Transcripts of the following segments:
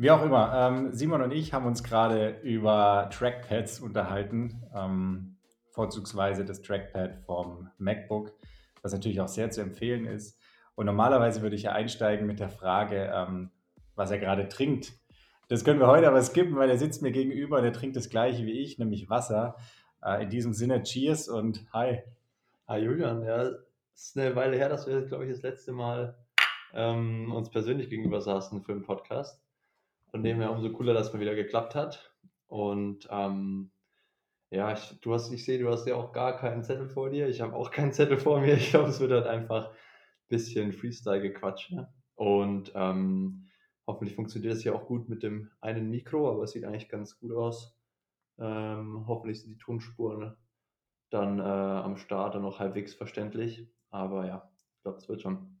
Wie auch immer, ähm, Simon und ich haben uns gerade über Trackpads unterhalten, ähm, vorzugsweise das Trackpad vom MacBook, was natürlich auch sehr zu empfehlen ist. Und normalerweise würde ich ja einsteigen mit der Frage, ähm, was er gerade trinkt. Das können wir heute aber skippen, weil er sitzt mir gegenüber und er trinkt das gleiche wie ich, nämlich Wasser. Äh, in diesem Sinne, Cheers und hi. Hi Julian, ja, es ist eine Weile her, dass wir, glaube ich, das letzte Mal ähm, uns persönlich gegenüber saßen für einen Podcast. Von dem her umso cooler, dass mal wieder geklappt hat. Und ähm, ja, ich, du hast, ich sehe, du hast ja auch gar keinen Zettel vor dir. Ich habe auch keinen Zettel vor mir. Ich glaube, es wird halt einfach ein bisschen Freestyle-Gequatsch. Ne? Und ähm, hoffentlich funktioniert das hier auch gut mit dem einen Mikro, aber es sieht eigentlich ganz gut aus. Ähm, hoffentlich sind die Tonspuren dann äh, am Start dann noch halbwegs verständlich. Aber ja, ich glaube, es wird schon.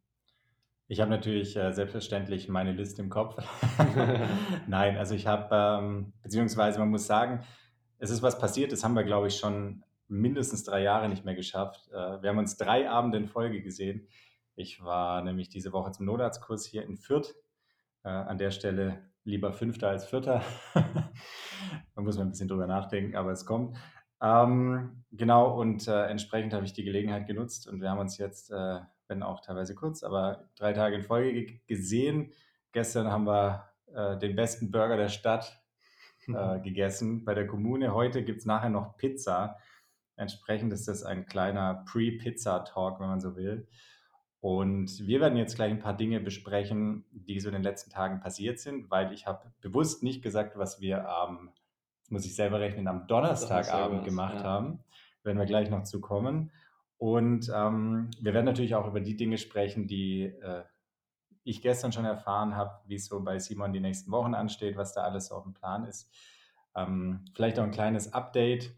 Ich habe natürlich äh, selbstverständlich meine Liste im Kopf. Nein, also ich habe, ähm, beziehungsweise man muss sagen, es ist was passiert, das haben wir, glaube ich, schon mindestens drei Jahre nicht mehr geschafft. Äh, wir haben uns drei Abende in Folge gesehen. Ich war nämlich diese Woche zum Notarztkurs hier in Fürth. Äh, an der Stelle lieber Fünfter als Vierter. man muss mal ein bisschen drüber nachdenken, aber es kommt. Ähm, genau, und äh, entsprechend habe ich die Gelegenheit genutzt und wir haben uns jetzt äh, wenn auch teilweise kurz, aber drei Tage in Folge gesehen. Gestern haben wir äh, den besten Burger der Stadt äh, gegessen bei der Kommune. Heute gibt es nachher noch Pizza. Entsprechend ist das ein kleiner Pre-Pizza-Talk, wenn man so will. Und wir werden jetzt gleich ein paar Dinge besprechen, die so in den letzten Tagen passiert sind, weil ich habe bewusst nicht gesagt, was wir am, muss ich selber rechnen, am Donnerstagabend gemacht ja. haben. Werden wir gleich noch zu kommen. Und ähm, wir werden natürlich auch über die Dinge sprechen, die äh, ich gestern schon erfahren habe, wie es so bei Simon die nächsten Wochen ansteht, was da alles auf dem Plan ist. Ähm, vielleicht auch ein kleines Update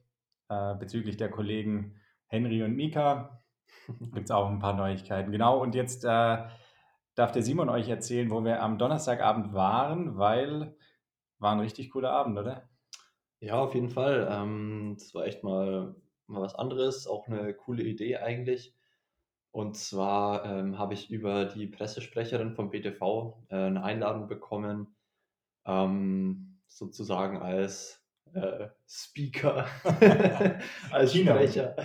äh, bezüglich der Kollegen Henry und Mika. Gibt es auch ein paar Neuigkeiten. Genau, und jetzt äh, darf der Simon euch erzählen, wo wir am Donnerstagabend waren, weil war ein richtig cooler Abend, oder? Ja, auf jeden Fall. Ähm, das war echt mal mal was anderes, auch eine coole Idee eigentlich. Und zwar ähm, habe ich über die Pressesprecherin vom BTV äh, eine Einladung bekommen, ähm, sozusagen als äh, Speaker, als Sprecher.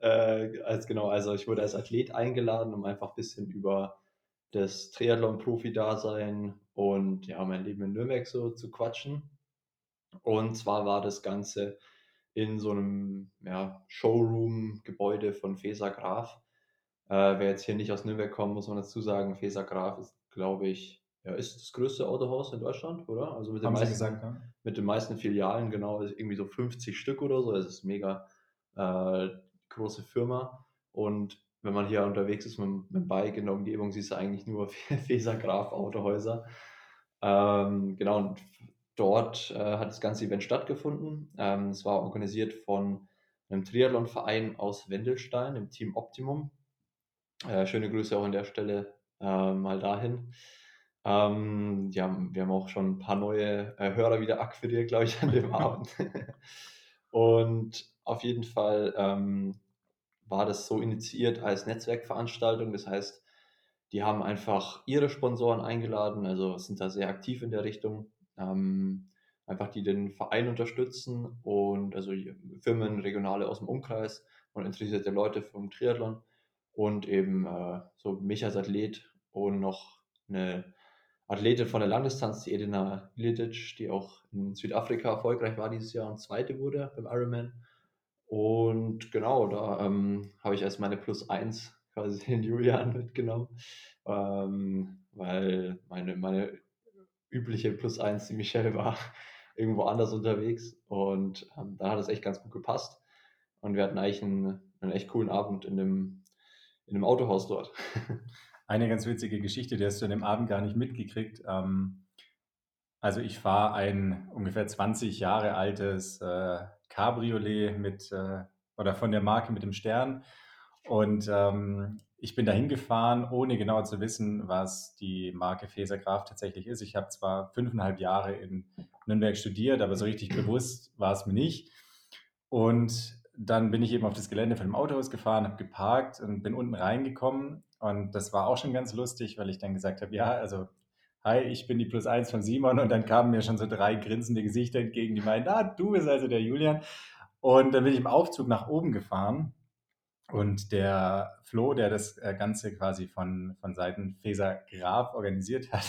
Äh, als genau, also ich wurde als Athlet eingeladen, um einfach ein bisschen über das Triathlon-Profi-Dasein und ja, mein Leben in Nürnberg so zu quatschen. Und zwar war das Ganze in so einem ja, Showroom-Gebäude von Feser Graf. Äh, wer jetzt hier nicht aus Nürnberg kommt, muss man dazu sagen, Feser Graf ist, glaube ich, ja, ist das größte Autohaus in Deutschland, oder? Also mit den, meisten, gesagt, ja. mit den meisten Filialen, genau, ist irgendwie so 50 Stück oder so. Es ist mega äh, große Firma. Und wenn man hier unterwegs ist mit, mit dem Bike in der Umgebung, siehst du eigentlich nur Feser Graf Autohäuser. Ähm, genau, und Dort äh, hat das ganze Event stattgefunden. Ähm, es war organisiert von einem Triathlon-Verein aus Wendelstein, dem Team Optimum. Äh, schöne Grüße auch an der Stelle äh, mal dahin. Ähm, ja, wir haben auch schon ein paar neue äh, Hörer wieder akquiriert, glaube ich, an dem Abend. Und auf jeden Fall ähm, war das so initiiert als Netzwerkveranstaltung. Das heißt, die haben einfach ihre Sponsoren eingeladen, also sind da sehr aktiv in der Richtung ähm, einfach die den Verein unterstützen und also Firmen, Regionale aus dem Umkreis und interessierte Leute vom Triathlon und eben äh, so mich als Athlet und noch eine Athletin von der Langdistanz, die Edina Ilitic, die auch in Südafrika erfolgreich war dieses Jahr und zweite wurde beim Ironman. Und genau, da ähm, habe ich als meine Plus 1 quasi den Julian mitgenommen, ähm, weil meine, meine übliche Plus 1, die Michelle war irgendwo anders unterwegs und ähm, da hat es echt ganz gut gepasst und wir hatten eigentlich einen, einen echt coolen Abend in dem, in dem Autohaus dort. Eine ganz witzige Geschichte, die hast du an dem Abend gar nicht mitgekriegt. Ähm, also ich fahre ein ungefähr 20 Jahre altes äh, Cabriolet mit äh, oder von der Marke mit dem Stern und ähm, ich bin da hingefahren, ohne genau zu wissen, was die Marke Feser Graf tatsächlich ist. Ich habe zwar fünfeinhalb Jahre in Nürnberg studiert, aber so richtig bewusst war es mir nicht. Und dann bin ich eben auf das Gelände von dem Autohaus gefahren, habe geparkt und bin unten reingekommen. Und das war auch schon ganz lustig, weil ich dann gesagt habe, ja, also hi, ich bin die Plus eins von Simon. Und dann kamen mir schon so drei grinsende Gesichter entgegen, die meinten, ah, du bist also der Julian. Und dann bin ich im Aufzug nach oben gefahren. Und der Flo, der das äh, Ganze quasi von, von Seiten Feser Graf organisiert hat,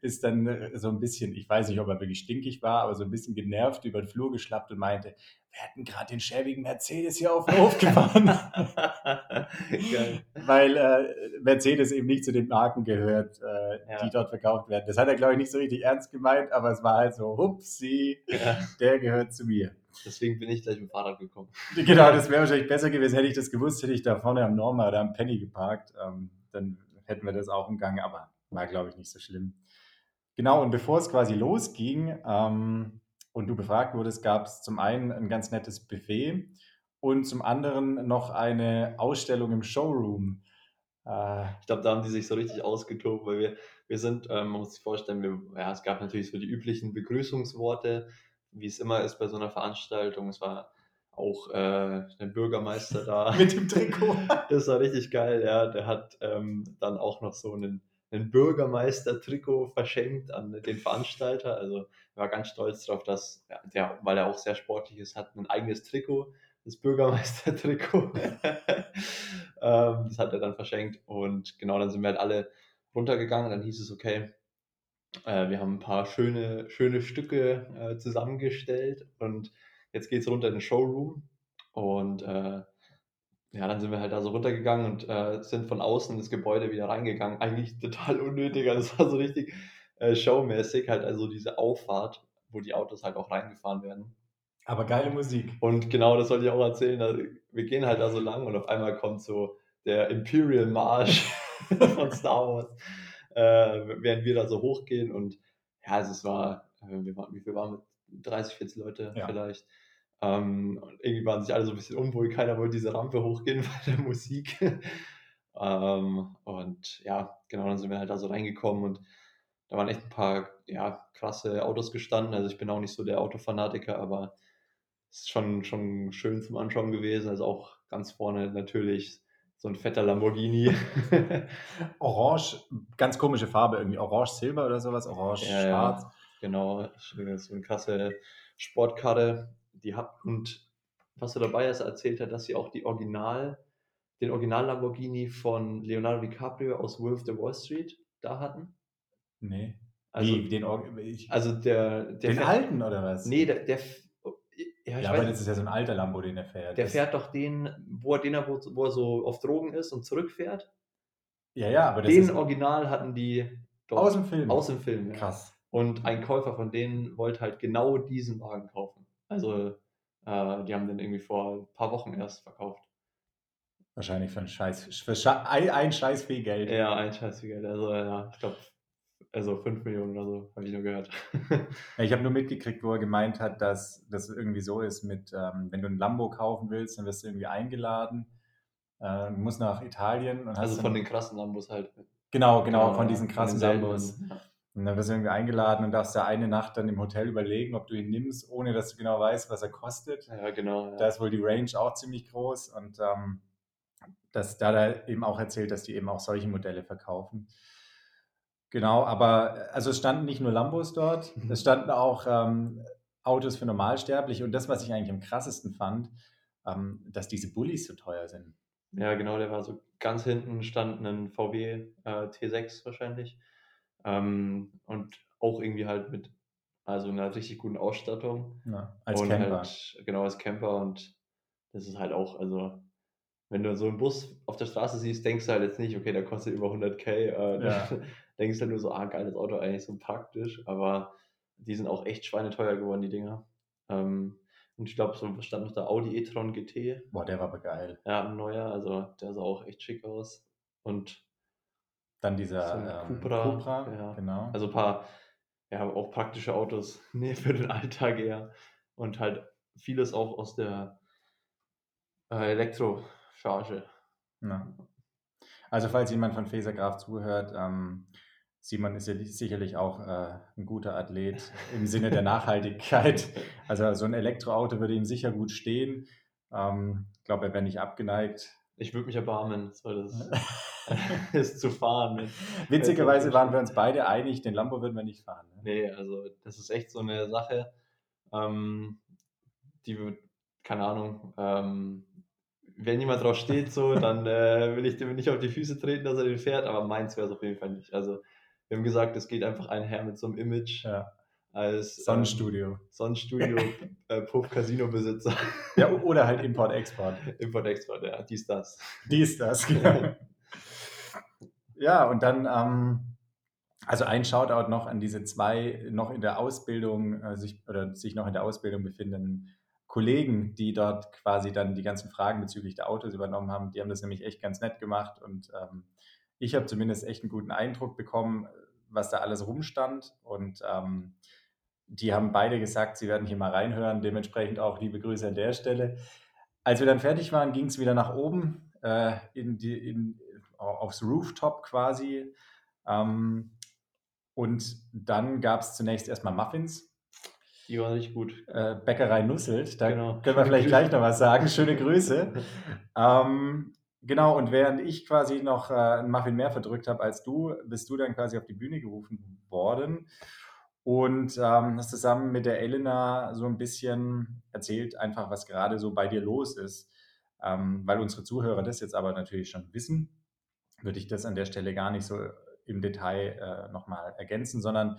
ist dann so ein bisschen, ich weiß nicht, ob er wirklich stinkig war, aber so ein bisschen genervt über den Flur geschlappt und meinte, wir hätten gerade den schäbigen Mercedes hier auf den Hof gefahren. Weil äh, Mercedes eben nicht zu den Marken gehört, äh, ja. die dort verkauft werden. Das hat er, glaube ich, nicht so richtig ernst gemeint, aber es war halt so, hupsi, ja. der gehört zu mir. Deswegen bin ich gleich mit dem Fahrrad gekommen. Genau, das wäre wahrscheinlich besser gewesen. Hätte ich das gewusst, hätte ich da vorne am Norma oder am Penny geparkt. Ähm, dann hätten wir das auch im Gang, aber war, glaube ich, nicht so schlimm. Genau, und bevor es quasi losging ähm, und du befragt wurdest, gab es zum einen ein ganz nettes Buffet und zum anderen noch eine Ausstellung im Showroom. Äh, ich glaube, da haben die sich so richtig ausgetobt, weil wir, wir sind, ähm, man muss sich vorstellen, wir, ja, es gab natürlich so die üblichen Begrüßungsworte, wie es immer ist bei so einer Veranstaltung. Es war auch äh, der Bürgermeister da. Mit dem Trikot. Das war richtig geil, ja. Der hat ähm, dann auch noch so einen ein Bürgermeister-Trikot verschenkt an den Veranstalter. Also war ganz stolz darauf, dass der, weil er auch sehr sportlich ist, hat ein eigenes Trikot, das Bürgermeister-Trikot. ähm, das hat er dann verschenkt und genau, dann sind wir halt alle runtergegangen. Dann hieß es, okay, äh, wir haben ein paar schöne, schöne Stücke äh, zusammengestellt und jetzt geht es runter in den Showroom und äh, ja, dann sind wir halt da so runtergegangen und äh, sind von außen ins Gebäude wieder reingegangen. Eigentlich total unnötig, also es war so richtig äh, showmäßig, halt also diese Auffahrt, wo die Autos halt auch reingefahren werden. Aber geile Musik. Und genau, das wollte ich auch erzählen. Also, wir gehen halt da so lang und auf einmal kommt so der Imperial March von Star Wars, äh, während wir da so hochgehen und ja, also es war, äh, wir waren, wie viel waren wir? 30, 40 Leute ja. vielleicht. Ähm, irgendwie waren sich alle so ein bisschen unwohl, keiner wollte diese Rampe hochgehen bei der Musik. ähm, und ja, genau, dann sind wir halt da so reingekommen und da waren echt ein paar ja, krasse Autos gestanden. Also ich bin auch nicht so der Autofanatiker, aber es ist schon, schon schön zum Anschauen gewesen. Also auch ganz vorne natürlich so ein fetter Lamborghini. Orange, ganz komische Farbe, irgendwie Orange-Silber oder sowas, Orange-Schwarz. Ja, genau, so eine krasse Sportkarre die hat, und was er dabei ist, erzählt er, dass sie auch die Original, den Original Lamborghini von Leonardo DiCaprio aus Wolf the Wall Street da hatten. Nee. Also, Wie, den, ich, also der, der den fährt, alten oder was? Nee, der, der ja, ja aber das ist ja so ein alter Lambo, den er fährt. Der das fährt doch den, wo er, den er, wo, wo er so auf Drogen ist und zurückfährt. Ja, ja, aber das Den ist, Original hatten die dort, aus dem Film. Aus dem Film, ja. Krass. Und ein Käufer von denen wollte halt genau diesen Wagen kaufen. Also äh, die haben den irgendwie vor ein paar Wochen erst verkauft. Wahrscheinlich für ein Scheiß, für Sche ein, ein Scheiß viel Geld. Ja, ein Scheiß viel Geld. Also ja, ich glaube, also 5 Millionen oder so, habe ich nur gehört. ich habe nur mitgekriegt, wo er gemeint hat, dass das irgendwie so ist mit, ähm, wenn du ein Lambo kaufen willst, dann wirst du irgendwie eingeladen, äh, musst nach Italien. also von den krassen Lambos halt. Genau, genau, genau von diesen krassen von Lambos. Ja. Und dann wirst du irgendwie eingeladen und darfst da eine Nacht dann im Hotel überlegen, ob du ihn nimmst, ohne dass du genau weißt, was er kostet. Ja, genau. Ja. Da ist wohl die Range auch ziemlich groß und ähm, das, da hat er eben auch erzählt, dass die eben auch solche Modelle verkaufen. Genau, aber also es standen nicht nur Lambos dort, mhm. es standen auch ähm, Autos für Normalsterbliche und das, was ich eigentlich am krassesten fand, ähm, dass diese Bullies so teuer sind. Ja, genau, der war so ganz hinten stand ein VW äh, T6 wahrscheinlich ähm, und auch irgendwie halt mit also einer richtig guten Ausstattung. Ja, als und Camper. Halt, genau, als Camper. Und das ist halt auch, also wenn du so einen Bus auf der Straße siehst, denkst du halt jetzt nicht, okay, der kostet über 100k. Äh, ja. denkst du halt nur so, ah, geiles Auto, eigentlich so praktisch. Aber die sind auch echt schweineteuer geworden, die Dinger. Ähm, und ich glaube, so stand noch der Audi e-tron GT. Boah, der war aber geil. Ja, ein neuer, also der sah auch echt schick aus. Und dann dieser so ähm, Cupra, Cupra ja. genau. Also ein paar, ja, auch praktische Autos nee, für den Alltag eher. Und halt vieles auch aus der äh, Elektrocharge. Ja. Also falls jemand von Fasergraf zuhört, ähm, Simon ist ja sicherlich auch äh, ein guter Athlet im Sinne der Nachhaltigkeit. Also so ein Elektroauto würde ihm sicher gut stehen. Ähm, ich glaube, er wäre nicht abgeneigt. Ich würde mich erbarmen. Das es zu fahren. Witzigerweise waren wir uns beide einig, den Lambo würden wir nicht fahren. Ne? Nee, also das ist echt so eine Sache, ähm, die keine Ahnung, ähm, wenn jemand drauf steht, so, dann äh, will ich dem nicht auf die Füße treten, dass er den fährt, aber meins wäre es auf jeden Fall nicht. Also wir haben gesagt, es geht einfach einher mit so einem Image. Ja. Als Sonnenstudio. Ähm, Sonnenstudio, äh, Puff Casino Besitzer. Ja, oder halt Import-Export. Import-Export, ja, dies, das. Dies, das, genau. Ja, und dann, ähm, also ein Shoutout noch an diese zwei noch in der Ausbildung äh, sich oder sich noch in der Ausbildung befindenden Kollegen, die dort quasi dann die ganzen Fragen bezüglich der Autos übernommen haben. Die haben das nämlich echt ganz nett gemacht und ähm, ich habe zumindest echt einen guten Eindruck bekommen, was da alles rumstand und ähm, die haben beide gesagt, sie werden hier mal reinhören. Dementsprechend auch liebe Grüße an der Stelle. Als wir dann fertig waren, ging es wieder nach oben äh, in die, in, aufs Rooftop quasi. Ähm, und dann gab es zunächst erstmal Muffins. Die waren nicht gut. Äh, Bäckerei Nusselt, da genau. können wir vielleicht gleich noch was sagen. Schöne Grüße. ähm, genau, und während ich quasi noch äh, einen Muffin mehr verdrückt habe als du, bist du dann quasi auf die Bühne gerufen worden und ähm, hast zusammen mit der Elena so ein bisschen erzählt, einfach was gerade so bei dir los ist. Ähm, weil unsere Zuhörer das jetzt aber natürlich schon wissen, würde ich das an der Stelle gar nicht so im Detail äh, nochmal ergänzen, sondern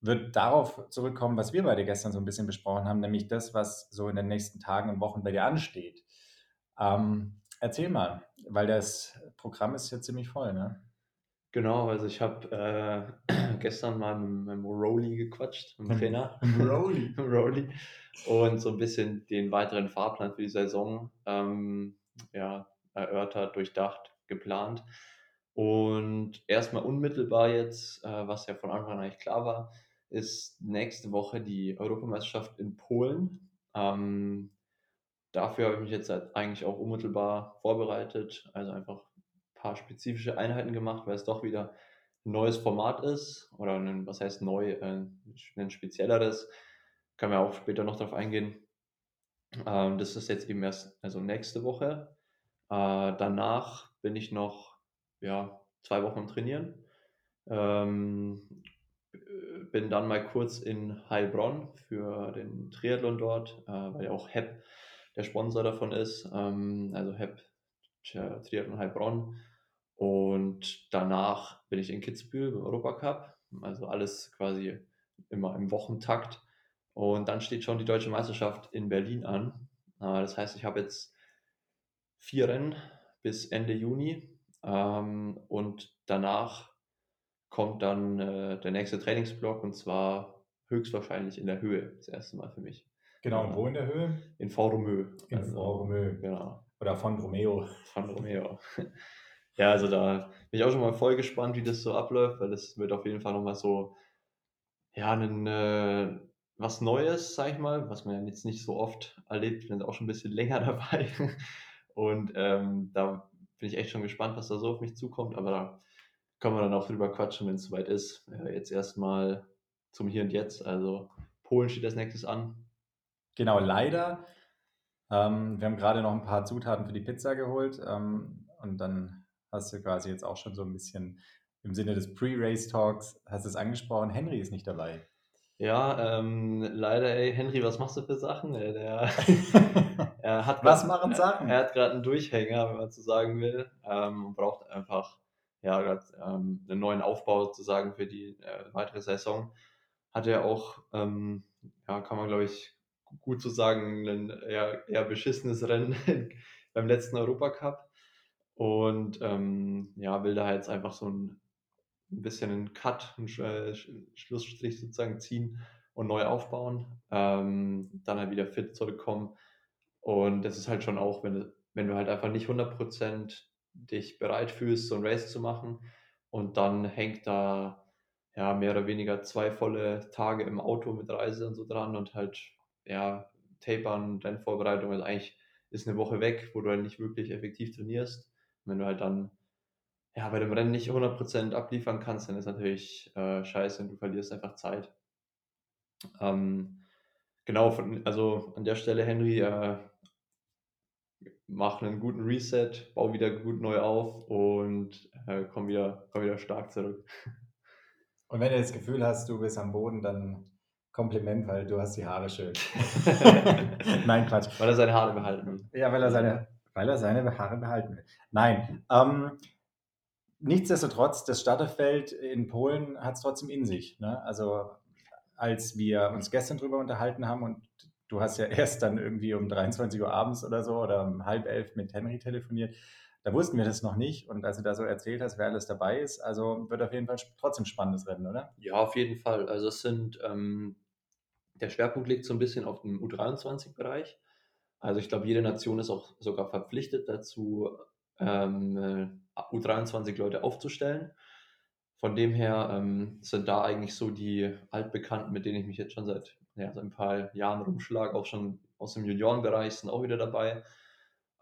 wird darauf zurückkommen, was wir beide gestern so ein bisschen besprochen haben, nämlich das, was so in den nächsten Tagen und Wochen bei dir ansteht. Ähm, erzähl mal, weil das Programm ist ja ziemlich voll, ne? Genau, also ich habe äh, gestern mal mit meinem Rowley gequatscht, mit dem Trainer. Rowley. Rowley. Und so ein bisschen den weiteren Fahrplan für die Saison ähm, ja, erörtert, durchdacht, geplant. Und erstmal unmittelbar jetzt, äh, was ja von Anfang an eigentlich klar war, ist nächste Woche die Europameisterschaft in Polen. Ähm, dafür habe ich mich jetzt eigentlich auch unmittelbar vorbereitet, also einfach paar spezifische Einheiten gemacht, weil es doch wieder ein neues Format ist oder ein, was heißt neu, äh, ein spezielleres. Können wir auch später noch darauf eingehen. Ähm, das ist jetzt eben erst also nächste Woche. Äh, danach bin ich noch ja, zwei Wochen Trainieren. Ähm, bin dann mal kurz in Heilbronn für den Triathlon dort, äh, weil ja auch HEP der Sponsor davon ist. Ähm, also HEP Triathlon Heilbronn. Und danach bin ich in Kitzbühel im Europacup. Also alles quasi immer im Wochentakt. Und dann steht schon die deutsche Meisterschaft in Berlin an. Das heißt, ich habe jetzt vier Rennen bis Ende Juni. Ähm, und danach kommt dann äh, der nächste Trainingsblock und zwar höchstwahrscheinlich in der Höhe. Das erste Mal für mich. Genau, und wo in der Höhe? In Voromö. In also, Voromö. Genau. Oder von Romeo. Von Romeo. Ja, also da bin ich auch schon mal voll gespannt, wie das so abläuft, weil das wird auf jeden Fall nochmal so, ja, ein, äh, was Neues, sag ich mal, was man jetzt nicht so oft erlebt. Ich bin auch schon ein bisschen länger dabei. Und ähm, da bin ich echt schon gespannt, was da so auf mich zukommt. Aber da können wir dann auch drüber quatschen, wenn es soweit ist. Äh, jetzt erstmal zum Hier und Jetzt. Also Polen steht als nächstes an. Genau, leider. Ähm, wir haben gerade noch ein paar Zutaten für die Pizza geholt ähm, und dann hast du quasi jetzt auch schon so ein bisschen im Sinne des Pre-Race-Talks, hast es angesprochen, Henry ist nicht dabei. Ja, ähm, leider, ey, Henry, was machst du für Sachen? Ey, der, er hat was grad, machen Sachen? Er, er hat gerade einen Durchhänger, wenn man so sagen will, ähm, und braucht einfach ja, grad, ähm, einen neuen Aufbau sozusagen für die äh, weitere Saison. Hat er auch, ähm, ja, kann man glaube ich gut so sagen, ein eher, eher beschissenes Rennen beim letzten Europacup. Und ähm, ja, will da jetzt einfach so ein, ein bisschen einen Cut, einen äh, Schlussstrich sozusagen ziehen und neu aufbauen. Ähm, dann halt wieder fit zurückkommen. Und das ist halt schon auch, wenn, wenn du halt einfach nicht 100% dich bereit fühlst, so ein Race zu machen und dann hängt da ja mehr oder weniger zwei volle Tage im Auto mit Reise und so dran und halt ja Tapern, deine Vorbereitung, also eigentlich ist eine Woche weg, wo du halt nicht wirklich effektiv trainierst wenn du halt dann ja, bei dem Rennen nicht 100% abliefern kannst, dann ist natürlich äh, scheiße und du verlierst einfach Zeit. Ähm, genau, von, also an der Stelle, Henry, äh, mache einen guten Reset, baue wieder gut neu auf und äh, komme wieder, komm wieder stark zurück. Und wenn du das Gefühl hast, du bist am Boden, dann Kompliment, weil du hast die Haare schön. Nein, Quatsch. Weil er seine Haare behalten will. Ja, weil er seine, weil er seine Haare behalten will. Nein. Ähm, nichtsdestotrotz, das Starterfeld in Polen hat es trotzdem in sich. Ne? Also als wir uns gestern darüber unterhalten haben und du hast ja erst dann irgendwie um 23 Uhr abends oder so oder um halb elf mit Henry telefoniert, da wussten wir das noch nicht. Und als du da so erzählt hast, wer alles dabei ist, also wird auf jeden Fall trotzdem spannendes Rennen, oder? Ja, auf jeden Fall. Also es sind, ähm, der Schwerpunkt liegt so ein bisschen auf dem U23-Bereich. Also ich glaube, jede Nation ist auch sogar verpflichtet dazu, ähm, U23 Leute aufzustellen. Von dem her ähm, sind da eigentlich so die Altbekannten, mit denen ich mich jetzt schon seit, ja, ein paar Jahren rumschlage, auch schon aus dem Juniorenbereich sind auch wieder dabei.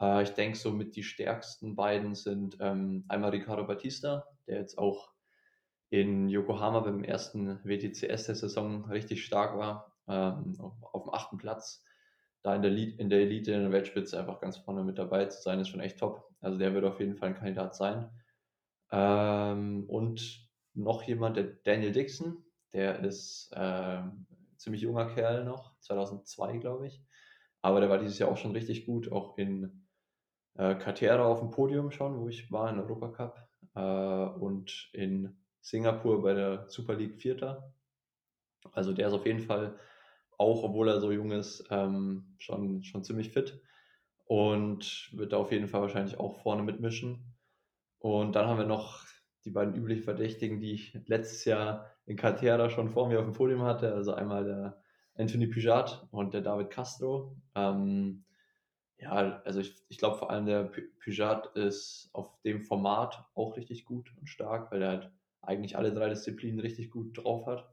Äh, ich denke, so mit die stärksten beiden sind ähm, einmal Ricardo Batista, der jetzt auch in Yokohama beim ersten WTCS der Saison richtig stark war, ähm, auf, auf, dem achten Platz. Da in der, in der Elite, in der Weltspitze einfach ganz vorne mit dabei zu sein, ist schon echt top. Also der wird auf jeden Fall ein Kandidat sein. Ähm, und noch jemand, der Daniel Dixon, der ist äh, ziemlich junger Kerl noch, 2002 glaube ich. Aber der war dieses Jahr auch schon richtig gut, auch in äh, Katera auf dem Podium schon, wo ich war in Europacup äh, und in Singapur bei der Super League Vierter. Also der ist auf jeden Fall auch, obwohl er so jung ist, ähm, schon, schon ziemlich fit und wird da auf jeden Fall wahrscheinlich auch vorne mitmischen. Und dann haben wir noch die beiden üblichen Verdächtigen, die ich letztes Jahr in Katera schon vor mir auf dem Podium hatte. Also einmal der Anthony Pujat und der David Castro. Ähm, ja, also ich, ich glaube vor allem der Pujat ist auf dem Format auch richtig gut und stark, weil er halt eigentlich alle drei Disziplinen richtig gut drauf hat.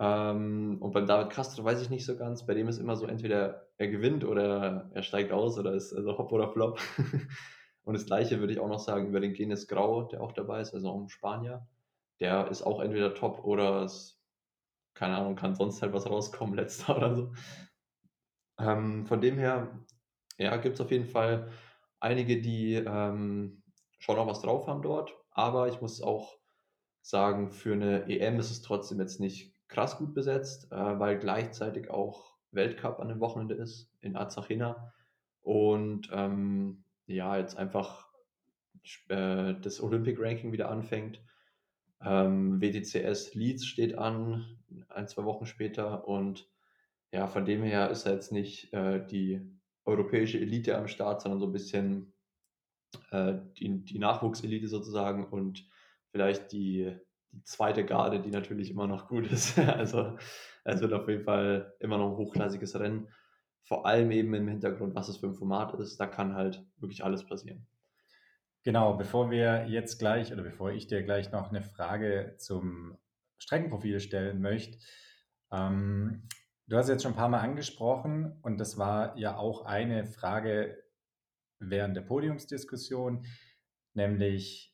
Ähm, und beim David Castro weiß ich nicht so ganz. Bei dem ist immer so, entweder er gewinnt oder er steigt aus oder ist also Hop oder Flop. und das gleiche würde ich auch noch sagen über den Genes Grau, der auch dabei ist, also auch ein Spanier. Der ist auch entweder top oder es, keine Ahnung, kann sonst halt was rauskommen, letzter oder so. Ähm, von dem her ja, gibt es auf jeden Fall einige, die ähm, schon noch was drauf haben dort. Aber ich muss auch sagen, für eine EM ist es trotzdem jetzt nicht krass gut besetzt, äh, weil gleichzeitig auch Weltcup an dem Wochenende ist in Azachena. Und ähm, ja, jetzt einfach äh, das Olympic Ranking wieder anfängt. Ähm, WTCS Leeds steht an, ein, zwei Wochen später. Und ja, von dem her ist er jetzt nicht äh, die europäische Elite am Start, sondern so ein bisschen äh, die, die Nachwuchselite sozusagen und vielleicht die, die zweite Garde, die natürlich immer noch gut ist. also es wird auf jeden Fall immer noch ein hochklassiges Rennen. Vor allem eben im Hintergrund, was es für ein Format ist. Da kann halt wirklich alles passieren. Genau, bevor wir jetzt gleich oder bevor ich dir gleich noch eine Frage zum Streckenprofil stellen möchte, ähm, Du hast jetzt schon ein paar Mal angesprochen und das war ja auch eine Frage während der Podiumsdiskussion, nämlich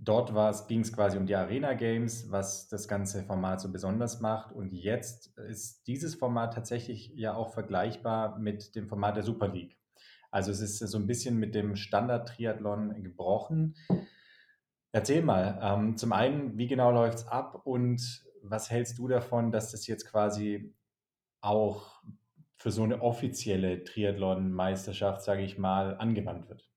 dort ging es quasi um die Arena Games, was das ganze Format so besonders macht. Und jetzt ist dieses Format tatsächlich ja auch vergleichbar mit dem Format der Super League. Also es ist so ein bisschen mit dem Standard-Triathlon gebrochen. Erzähl mal, ähm, zum einen, wie genau läuft es ab und was hältst du davon, dass das jetzt quasi auch für so eine offizielle Triathlon-Meisterschaft, sage ich mal, angewandt wird?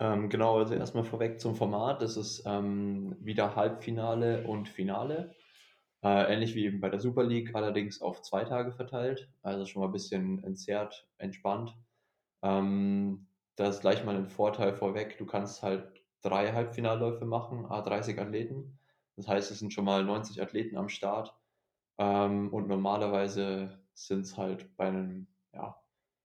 Ähm, genau, also erstmal vorweg zum Format. Das ist ähm, wieder Halbfinale und Finale. Äh, ähnlich wie eben bei der Super League, allerdings auf zwei Tage verteilt. Also schon mal ein bisschen entzerrt, entspannt. Ähm, das ist gleich mal ein Vorteil vorweg. Du kannst halt drei Halbfinalläufe machen, A30 Athleten. Das heißt, es sind schon mal 90 Athleten am Start. Ähm, und normalerweise sind es halt bei einem, ja,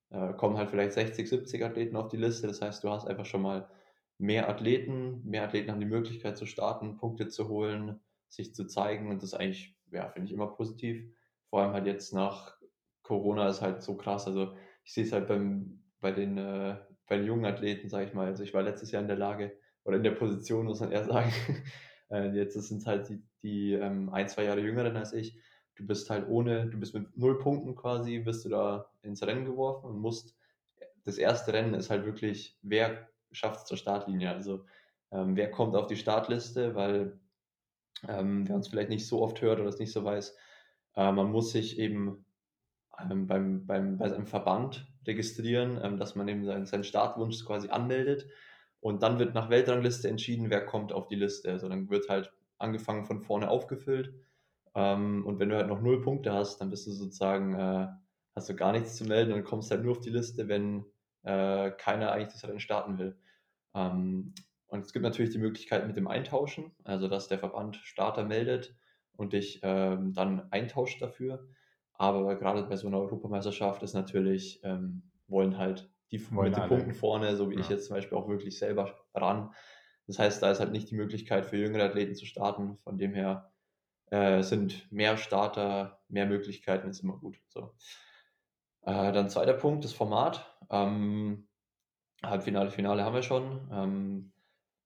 äh, kommen halt vielleicht 60, 70 Athleten auf die Liste. Das heißt, du hast einfach schon mal mehr Athleten. Mehr Athleten haben die Möglichkeit zu starten, Punkte zu holen, sich zu zeigen. Und das ist eigentlich, ja, finde ich immer positiv. Vor allem halt jetzt nach Corona ist halt so krass. Also ich sehe es halt beim, bei den, äh, bei den jungen Athleten, sage ich mal. Also ich war letztes Jahr in der Lage oder in der Position, muss man eher sagen, Äh, jetzt sind es halt die, die ähm, ein, zwei Jahre jüngeren als ich. Du bist halt ohne, du bist mit null Punkten quasi, bist du da ins Rennen geworfen und musst das erste Rennen ist halt wirklich, wer schafft es zur Startlinie? Also ähm, wer kommt auf die Startliste, weil ähm, wer uns vielleicht nicht so oft hört oder es nicht so weiß, äh, man muss sich eben ähm, beim, beim, bei seinem Verband registrieren, ähm, dass man eben seinen, seinen Startwunsch quasi anmeldet und dann wird nach Weltrangliste entschieden, wer kommt auf die Liste. Also dann wird halt angefangen von vorne aufgefüllt ähm, und wenn du halt noch null Punkte hast, dann bist du sozusagen, äh, hast du gar nichts zu melden und kommst halt nur auf die Liste, wenn äh, keiner eigentlich das Rennen starten will. Ähm, und es gibt natürlich die Möglichkeit mit dem Eintauschen, also dass der Verband Starter meldet und dich ähm, dann eintauscht dafür. Aber gerade bei so einer Europameisterschaft ist natürlich, ähm, wollen halt die wollen mit den alle. Punkten vorne, so wie ja. ich jetzt zum Beispiel auch wirklich selber ran. Das heißt, da ist halt nicht die Möglichkeit für jüngere Athleten zu starten. Von dem her äh, sind mehr Starter, mehr Möglichkeiten ist immer gut. So. Äh, dann zweiter Punkt, das Format. Ähm, Halbfinale, Finale haben wir schon. Ähm,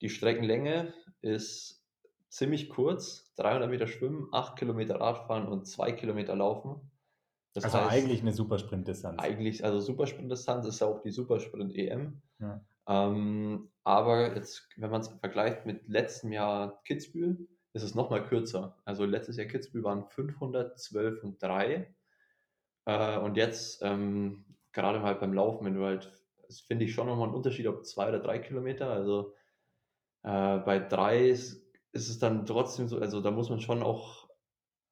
die Streckenlänge ist ziemlich kurz, 300 Meter Schwimmen, 8 Kilometer Radfahren und 2 Kilometer Laufen. Das also heißt, eigentlich eine Supersprintdistanz. Eigentlich, also Supersprintdistanz ist ja auch die Supersprint-EM. Ja. Ähm, aber jetzt, wenn man es vergleicht mit letztem Jahr Kitzbühel, ist es nochmal kürzer. Also letztes Jahr Kitzbühel waren 512 und 3. Äh, und jetzt, ähm, gerade mal beim Laufen, wenn du halt, das finde ich schon nochmal einen Unterschied, ob zwei oder drei Kilometer. Also äh, bei drei ist, ist es dann trotzdem so, also da muss man schon auch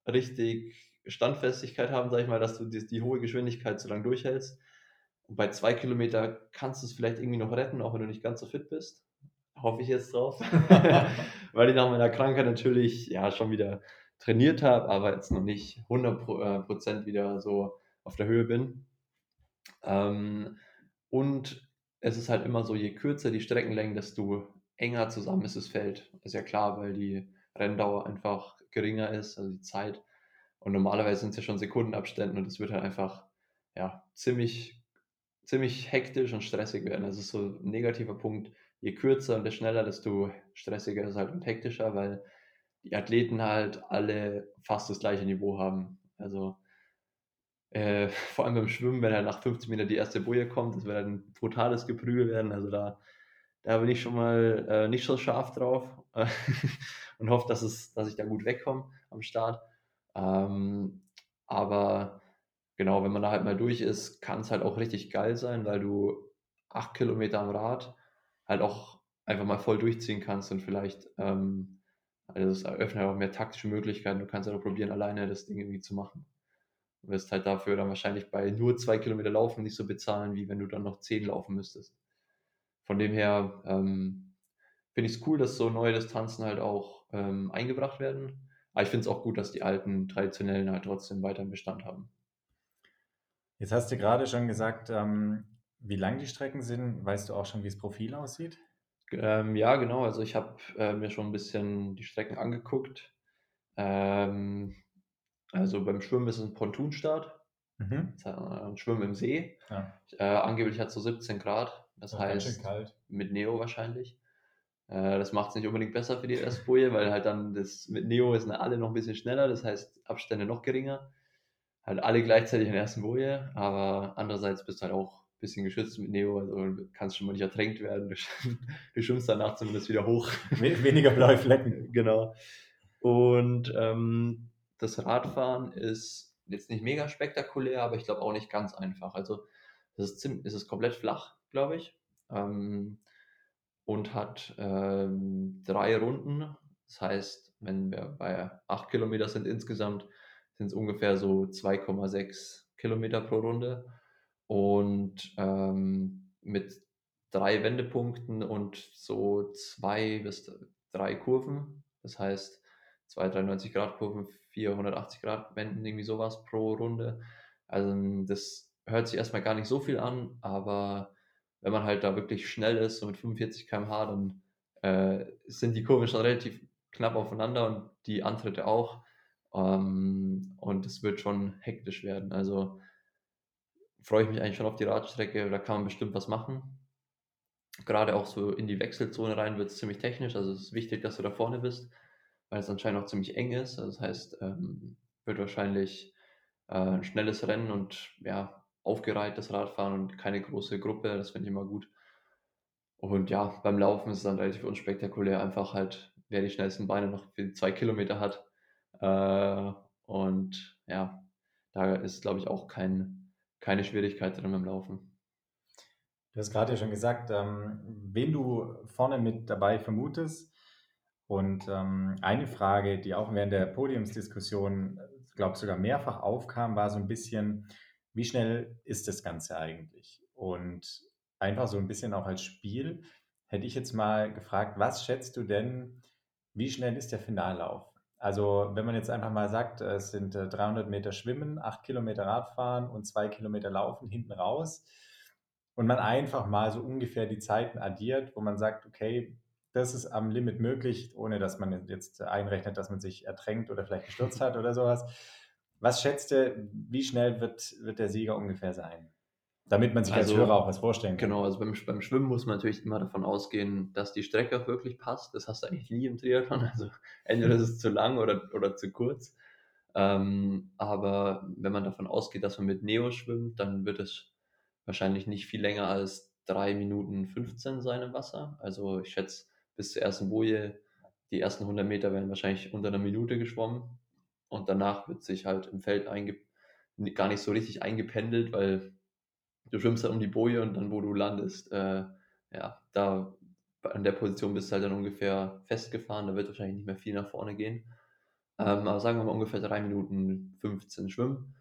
richtig Standfestigkeit haben, sag ich mal, dass du die, die hohe Geschwindigkeit so lange durchhältst. Und bei zwei Kilometer kannst du es vielleicht irgendwie noch retten, auch wenn du nicht ganz so fit bist. Hoffe ich jetzt drauf. Weil ich nach meiner Krankheit natürlich ja schon wieder trainiert habe, aber jetzt noch nicht 100% äh, wieder so auf der Höhe bin. Ähm, und es ist halt immer so, je kürzer die Streckenlängen, desto enger zusammen ist das Feld. Ist ja klar, weil die Renndauer einfach geringer ist, also die Zeit. Und normalerweise sind es ja schon Sekundenabständen und es wird halt einfach ja, ziemlich, ziemlich hektisch und stressig werden. Das ist so ein negativer Punkt. Je kürzer und schneller, desto stressiger ist es halt und hektischer, weil die Athleten halt alle fast das gleiche Niveau haben. Also äh, vor allem beim Schwimmen, wenn halt nach 15 Metern die erste Boje kommt, das wird halt ein brutales Geprügel werden. Also da, da bin ich schon mal äh, nicht so scharf drauf und hoffe, dass, es, dass ich da gut wegkomme am Start. Ähm, aber genau, wenn man da halt mal durch ist, kann es halt auch richtig geil sein, weil du acht Kilometer am Rad halt auch einfach mal voll durchziehen kannst und vielleicht, ähm, also es eröffnet auch mehr taktische Möglichkeiten. Du kannst ja auch probieren, alleine das Ding irgendwie zu machen. Du wirst halt dafür dann wahrscheinlich bei nur zwei Kilometer laufen nicht so bezahlen, wie wenn du dann noch zehn laufen müsstest. Von dem her ähm, finde ich es cool, dass so neue Distanzen halt auch ähm, eingebracht werden. Aber ich finde es auch gut, dass die alten traditionellen halt trotzdem weiter Bestand haben. Jetzt hast du gerade schon gesagt, ähm, wie lang die Strecken sind. Weißt du auch schon, wie das Profil aussieht? Ähm, ja, genau. Also ich habe äh, mir schon ein bisschen die Strecken angeguckt. Ähm, also beim Schwimmen ist es ein Pontunstart. Mhm. Ein Schwimmen im See. Ja. Äh, angeblich hat es so 17 Grad. Das, das heißt, mit Neo wahrscheinlich. Äh, das macht es nicht unbedingt besser für die Erstboje, weil halt dann das mit Neo sind alle noch ein bisschen schneller, das heißt Abstände noch geringer. Halt alle gleichzeitig in der ersten Boje, aber andererseits bist du halt auch bisschen geschützt mit Neo, also kannst schon mal nicht ertränkt werden. Du, du schwimmst danach zumindest wieder hoch. Weniger blaue Flecken. genau. Und ähm, das Radfahren ist jetzt nicht mega spektakulär, aber ich glaube auch nicht ganz einfach. Also es ist, ziemlich, es ist komplett flach, glaube ich. Ähm, und hat ähm, drei Runden. Das heißt, wenn wir bei 8 Kilometer sind insgesamt, sind es ungefähr so 2,6 Kilometer pro Runde. Und ähm, mit drei Wendepunkten und so zwei bis drei Kurven. Das heißt, zwei 93 Grad Kurven, 480 Grad Wenden, irgendwie sowas pro Runde. Also das hört sich erstmal gar nicht so viel an, aber wenn man halt da wirklich schnell ist, so mit 45 km/h, dann äh, sind die Kurven schon relativ knapp aufeinander und die Antritte auch. Ähm, und es wird schon hektisch werden. Also freue ich mich eigentlich schon auf die Radstrecke, da kann man bestimmt was machen. Gerade auch so in die Wechselzone rein wird es ziemlich technisch. Also es ist wichtig, dass du da vorne bist, weil es anscheinend auch ziemlich eng ist. Also das heißt, ähm, wird wahrscheinlich äh, ein schnelles Rennen und ja, aufgereiht, das Radfahren und keine große Gruppe, das finde ich immer gut. Und ja, beim Laufen ist es dann relativ unspektakulär, einfach halt, wer die schnellsten Beine noch für zwei Kilometer hat. Äh, und ja, da ist, glaube ich, auch kein, keine Schwierigkeit drin beim Laufen. Du hast gerade ja schon gesagt, ähm, wen du vorne mit dabei vermutest. Und ähm, eine Frage, die auch während der Podiumsdiskussion, glaube ich, sogar mehrfach aufkam, war so ein bisschen, wie schnell ist das Ganze eigentlich? Und einfach so ein bisschen auch als Spiel hätte ich jetzt mal gefragt, was schätzt du denn, wie schnell ist der Finallauf? Also wenn man jetzt einfach mal sagt, es sind 300 äh, Meter Schwimmen, 8 Kilometer Radfahren und 2 Kilometer Laufen hinten raus und man einfach mal so ungefähr die Zeiten addiert, wo man sagt, okay, das ist am Limit möglich, ohne dass man jetzt einrechnet, dass man sich ertränkt oder vielleicht gestürzt hat oder sowas. Was schätzt du, wie schnell wird, wird der Sieger ungefähr sein? Damit man sich also, als Hörer auch was vorstellen kann. Genau, also beim, beim Schwimmen muss man natürlich immer davon ausgehen, dass die Strecke auch wirklich passt. Das hast du eigentlich nie im Triathlon. Also entweder ist es zu lang oder, oder zu kurz. Ähm, aber wenn man davon ausgeht, dass man mit Neo schwimmt, dann wird es wahrscheinlich nicht viel länger als 3 Minuten 15 sein im Wasser. Also ich schätze, bis zur ersten Boje, die ersten 100 Meter werden wahrscheinlich unter einer Minute geschwommen. Und danach wird sich halt im Feld gar nicht so richtig eingependelt, weil du schwimmst halt um die Boje und dann, wo du landest, äh, ja, da an der Position bist du halt dann ungefähr festgefahren, da wird wahrscheinlich nicht mehr viel nach vorne gehen. Ähm, aber sagen wir mal ungefähr 3 Minuten 15 schwimmen.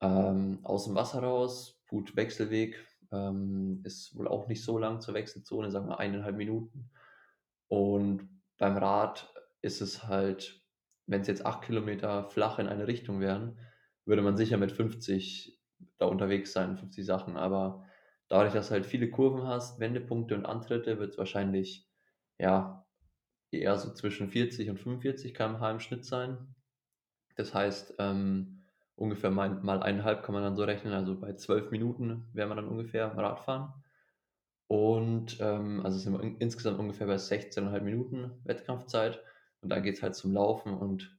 Ähm, aus dem Wasser raus, gut Wechselweg, ähm, ist wohl auch nicht so lang zur Wechselzone, sagen wir eineinhalb Minuten. Und beim Rad ist es halt, wenn es jetzt acht Kilometer flach in eine Richtung wären, würde man sicher mit 50 da unterwegs sein, 50 Sachen. Aber dadurch, dass du halt viele Kurven hast, Wendepunkte und Antritte, wird es wahrscheinlich ja eher so zwischen 40 und 45 km/h im Schnitt sein. Das heißt, ähm, ungefähr mal, mal eineinhalb kann man dann so rechnen, also bei zwölf Minuten wäre man dann ungefähr Radfahren. Und ähm, also sind wir insgesamt ungefähr bei 16,5 Minuten Wettkampfzeit. Und dann geht es halt zum Laufen. Und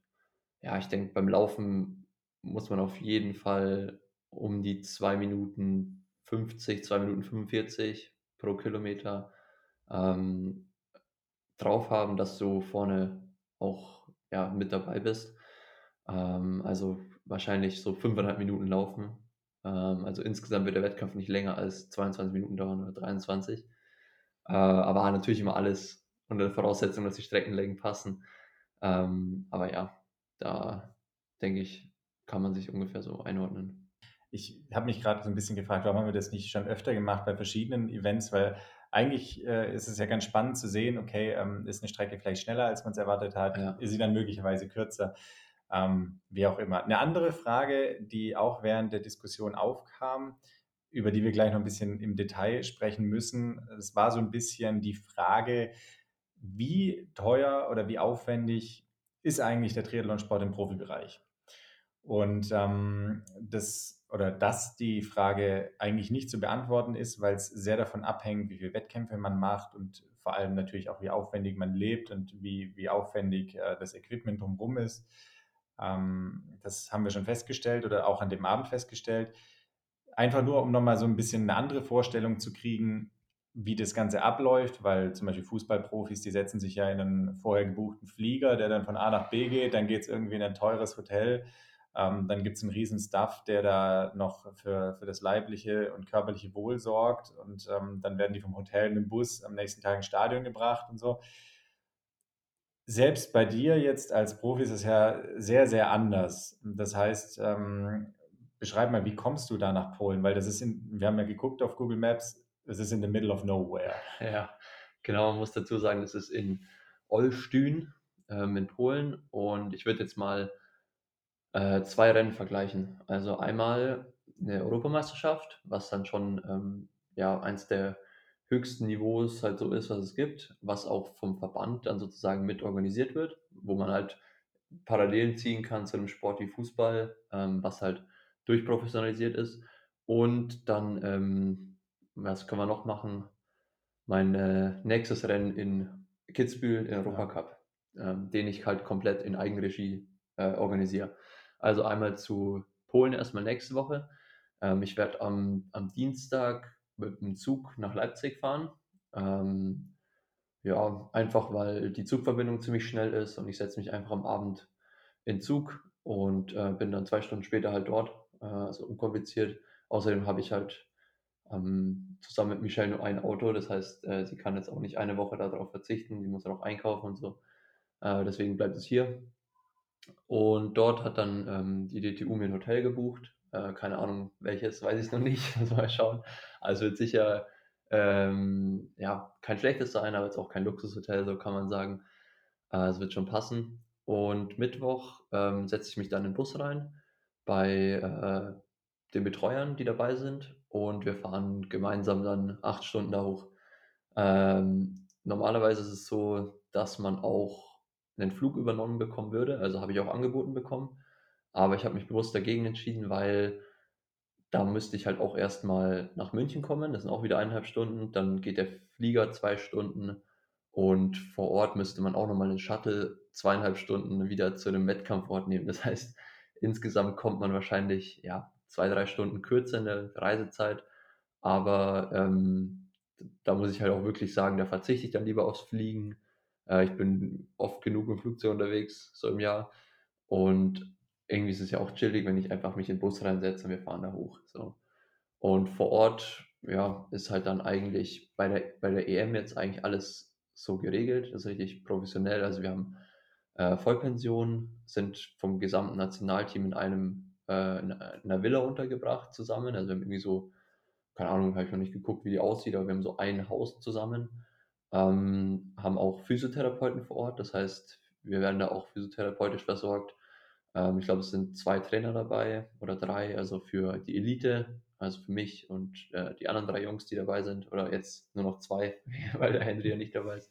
ja, ich denke, beim Laufen muss man auf jeden Fall um die 2 Minuten 50, 2 Minuten 45 pro Kilometer ähm, drauf haben, dass du vorne auch ja, mit dabei bist. Ähm, also wahrscheinlich so 5,5 Minuten laufen. Ähm, also insgesamt wird der Wettkampf nicht länger als 22 Minuten dauern oder 23. Äh, aber natürlich immer alles unter der Voraussetzung, dass die Streckenlängen passen. Ähm, aber ja, da denke ich, kann man sich ungefähr so einordnen. Ich habe mich gerade so ein bisschen gefragt, warum haben wir das nicht schon öfter gemacht bei verschiedenen Events, weil eigentlich äh, ist es ja ganz spannend zu sehen, okay, ähm, ist eine Strecke vielleicht schneller, als man es erwartet hat, ja. ist sie dann möglicherweise kürzer ähm, wie auch immer. Eine andere Frage, die auch während der Diskussion aufkam, über die wir gleich noch ein bisschen im Detail sprechen müssen, es war so ein bisschen die Frage, wie teuer oder wie aufwendig ist eigentlich der Triathlonsport im Profibereich? Und ähm, das oder dass die Frage eigentlich nicht zu beantworten ist, weil es sehr davon abhängt, wie viele Wettkämpfe man macht und vor allem natürlich auch, wie aufwendig man lebt und wie, wie aufwendig äh, das Equipment drumherum ist. Ähm, das haben wir schon festgestellt oder auch an dem Abend festgestellt. Einfach nur, um nochmal so ein bisschen eine andere Vorstellung zu kriegen, wie das Ganze abläuft, weil zum Beispiel Fußballprofis, die setzen sich ja in einen vorher gebuchten Flieger, der dann von A nach B geht, dann geht es irgendwie in ein teures Hotel, ähm, dann gibt es einen riesen Stuff, der da noch für, für das leibliche und körperliche Wohl sorgt und ähm, dann werden die vom Hotel mit dem Bus am nächsten Tag ins Stadion gebracht und so selbst bei dir jetzt als Profi ist es ja sehr, sehr anders. Das heißt, ähm, beschreib mal, wie kommst du da nach Polen? Weil das ist in, wir haben ja geguckt auf Google Maps, es ist in the middle of nowhere. Ja, genau, man muss dazu sagen, das ist in Olsztyn ähm, in Polen und ich würde jetzt mal äh, zwei Rennen vergleichen. Also einmal eine Europameisterschaft, was dann schon ähm, ja, eins der höchsten Niveaus halt so ist, was es gibt, was auch vom Verband dann sozusagen mit organisiert wird, wo man halt Parallelen ziehen kann zu einem Sport wie Fußball, ähm, was halt durchprofessionalisiert ist. Und dann, ähm, was können wir noch machen? Mein äh, nächstes Rennen in Kitzbühel, in Europacup, ja. ähm, den ich halt komplett in Eigenregie äh, organisiere. Also einmal zu Polen erstmal nächste Woche Ähm, ich werde am, am Dienstag mit dem Zug nach Leipzig fahren. Ähm, ja, einfach weil die Zugverbindung ziemlich schnell ist und ich setze mich einfach am Abend in Zug und äh, bin dann zwei Stunden später halt dort, äh, also unkompliziert. Außerdem habe ich halt ähm, zusammen mit Michelle nur ein Auto, das heißt, äh, sie kann jetzt auch nicht eine Woche darauf verzichten, sie muss dann auch einkaufen und so. Äh, deswegen bleibt es hier. Und dort hat dann ähm, die DTU mir ein Hotel gebucht. Äh, keine Ahnung, welches, weiß ich noch nicht. Mal schauen. Also wird sicher ähm, ja, kein schlechtes sein, aber jetzt auch kein Luxushotel, so kann man sagen. Äh, es wird schon passen. Und Mittwoch ähm, setze ich mich dann in den Bus rein bei äh, den Betreuern, die dabei sind. Und wir fahren gemeinsam dann acht Stunden da hoch. Ähm, normalerweise ist es so, dass man auch einen Flug übernommen bekommen würde. Also habe ich auch angeboten bekommen. Aber ich habe mich bewusst dagegen entschieden, weil da müsste ich halt auch erstmal nach München kommen. Das sind auch wieder eineinhalb Stunden. Dann geht der Flieger zwei Stunden. Und vor Ort müsste man auch nochmal einen Shuttle zweieinhalb Stunden wieder zu einem Wettkampfort nehmen. Das heißt, insgesamt kommt man wahrscheinlich ja, zwei, drei Stunden kürzer in der Reisezeit. Aber ähm, da muss ich halt auch wirklich sagen, da verzichte ich dann lieber aufs Fliegen. Äh, ich bin oft genug im Flugzeug unterwegs, so im Jahr. Und irgendwie ist es ja auch chillig, wenn ich einfach mich in den Bus reinsetze und wir fahren da hoch. So. Und vor Ort, ja, ist halt dann eigentlich bei der, bei der EM jetzt eigentlich alles so geregelt. Das ist richtig professionell. Also wir haben äh, Vollpension, sind vom gesamten Nationalteam in einem äh, in einer Villa untergebracht zusammen. Also wir haben irgendwie so, keine Ahnung, habe ich noch nicht geguckt, wie die aussieht, aber wir haben so ein Haus zusammen. Ähm, haben auch Physiotherapeuten vor Ort, das heißt, wir werden da auch physiotherapeutisch versorgt. Ähm, ich glaube, es sind zwei Trainer dabei oder drei, also für die Elite, also für mich und äh, die anderen drei Jungs, die dabei sind, oder jetzt nur noch zwei, weil der Henry ja nicht dabei ist.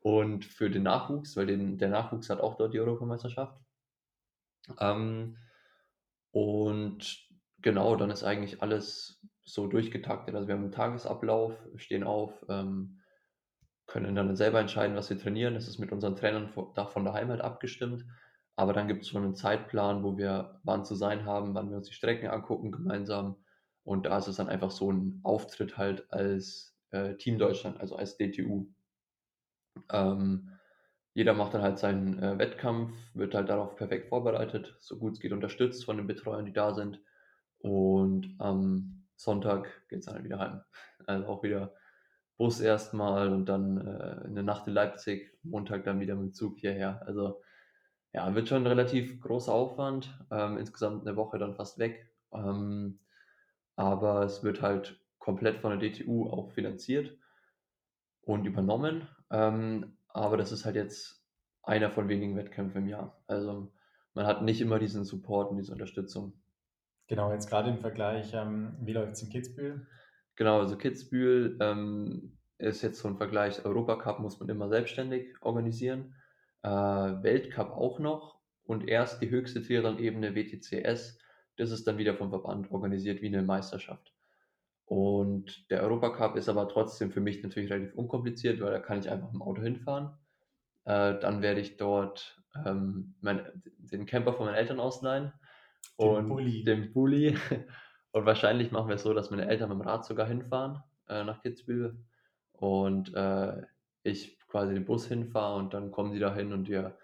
Und für den Nachwuchs, weil den, der Nachwuchs hat auch dort die Europameisterschaft. Ähm, und genau, dann ist eigentlich alles so durchgetaktet. Also wir haben einen Tagesablauf, stehen auf, ähm, können dann selber entscheiden, was wir trainieren. Das ist mit unseren Trainern von daheim halt abgestimmt. Aber dann gibt es schon einen Zeitplan, wo wir wann zu sein haben, wann wir uns die Strecken angucken gemeinsam. Und da ist es dann einfach so ein Auftritt halt als äh, Team Deutschland, also als DTU. Ähm, jeder macht dann halt seinen äh, Wettkampf, wird halt darauf perfekt vorbereitet, so gut es geht unterstützt von den Betreuern, die da sind. Und am Sonntag geht es dann halt wieder heim. Also auch wieder Bus erstmal und dann äh, eine Nacht in Leipzig, Montag dann wieder mit dem Zug hierher. Also ja, wird schon ein relativ großer Aufwand. Ähm, insgesamt eine Woche dann fast weg. Ähm, aber es wird halt komplett von der DTU auch finanziert und übernommen. Ähm, aber das ist halt jetzt einer von wenigen Wettkämpfen im Jahr. Also man hat nicht immer diesen Support und diese Unterstützung. Genau, jetzt gerade im Vergleich, ähm, wie läuft es in Kitzbühel? Genau, also Kitzbühel ähm, ist jetzt so ein Vergleich. Europacup muss man immer selbstständig organisieren. Äh, Weltcup auch noch. Und erst die höchste Triathlon-Ebene WTCS, das ist dann wieder vom Verband organisiert wie eine Meisterschaft. Und der Europacup ist aber trotzdem für mich natürlich relativ unkompliziert, weil da kann ich einfach dem Auto hinfahren. Äh, dann werde ich dort ähm, mein, den Camper von meinen Eltern ausleihen den und Bulli. den Bulli. Und wahrscheinlich machen wir es so, dass meine Eltern mit dem Rad sogar hinfahren äh, nach Kitzbühel und äh, ich quasi den Bus hinfahre und dann kommen sie da hin und wir,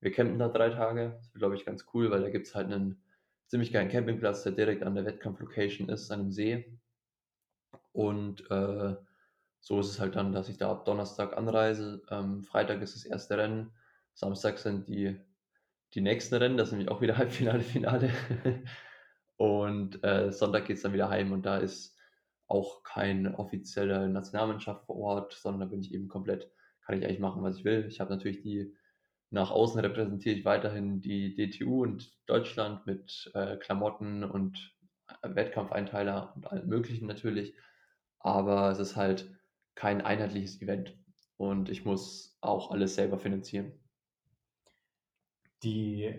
wir campen da drei Tage. Das ist, glaube ich, ganz cool, weil da gibt es halt einen ziemlich geilen Campingplatz, der direkt an der Wettkampflocation ist, an einem See. Und äh, so ist es halt dann, dass ich da ab Donnerstag anreise. Ähm, Freitag ist das erste Rennen. Samstag sind die, die nächsten Rennen. Das ist nämlich auch wieder Halbfinale, Finale. Und äh, Sonntag geht es dann wieder heim und da ist auch keine offizielle Nationalmannschaft vor Ort, sondern da bin ich eben komplett, kann ich eigentlich machen, was ich will. Ich habe natürlich die, nach außen repräsentiere ich weiterhin die DTU und Deutschland mit äh, Klamotten und Wettkampfeinteiler und allem Möglichen natürlich aber es ist halt kein einheitliches Event und ich muss auch alles selber finanzieren. Die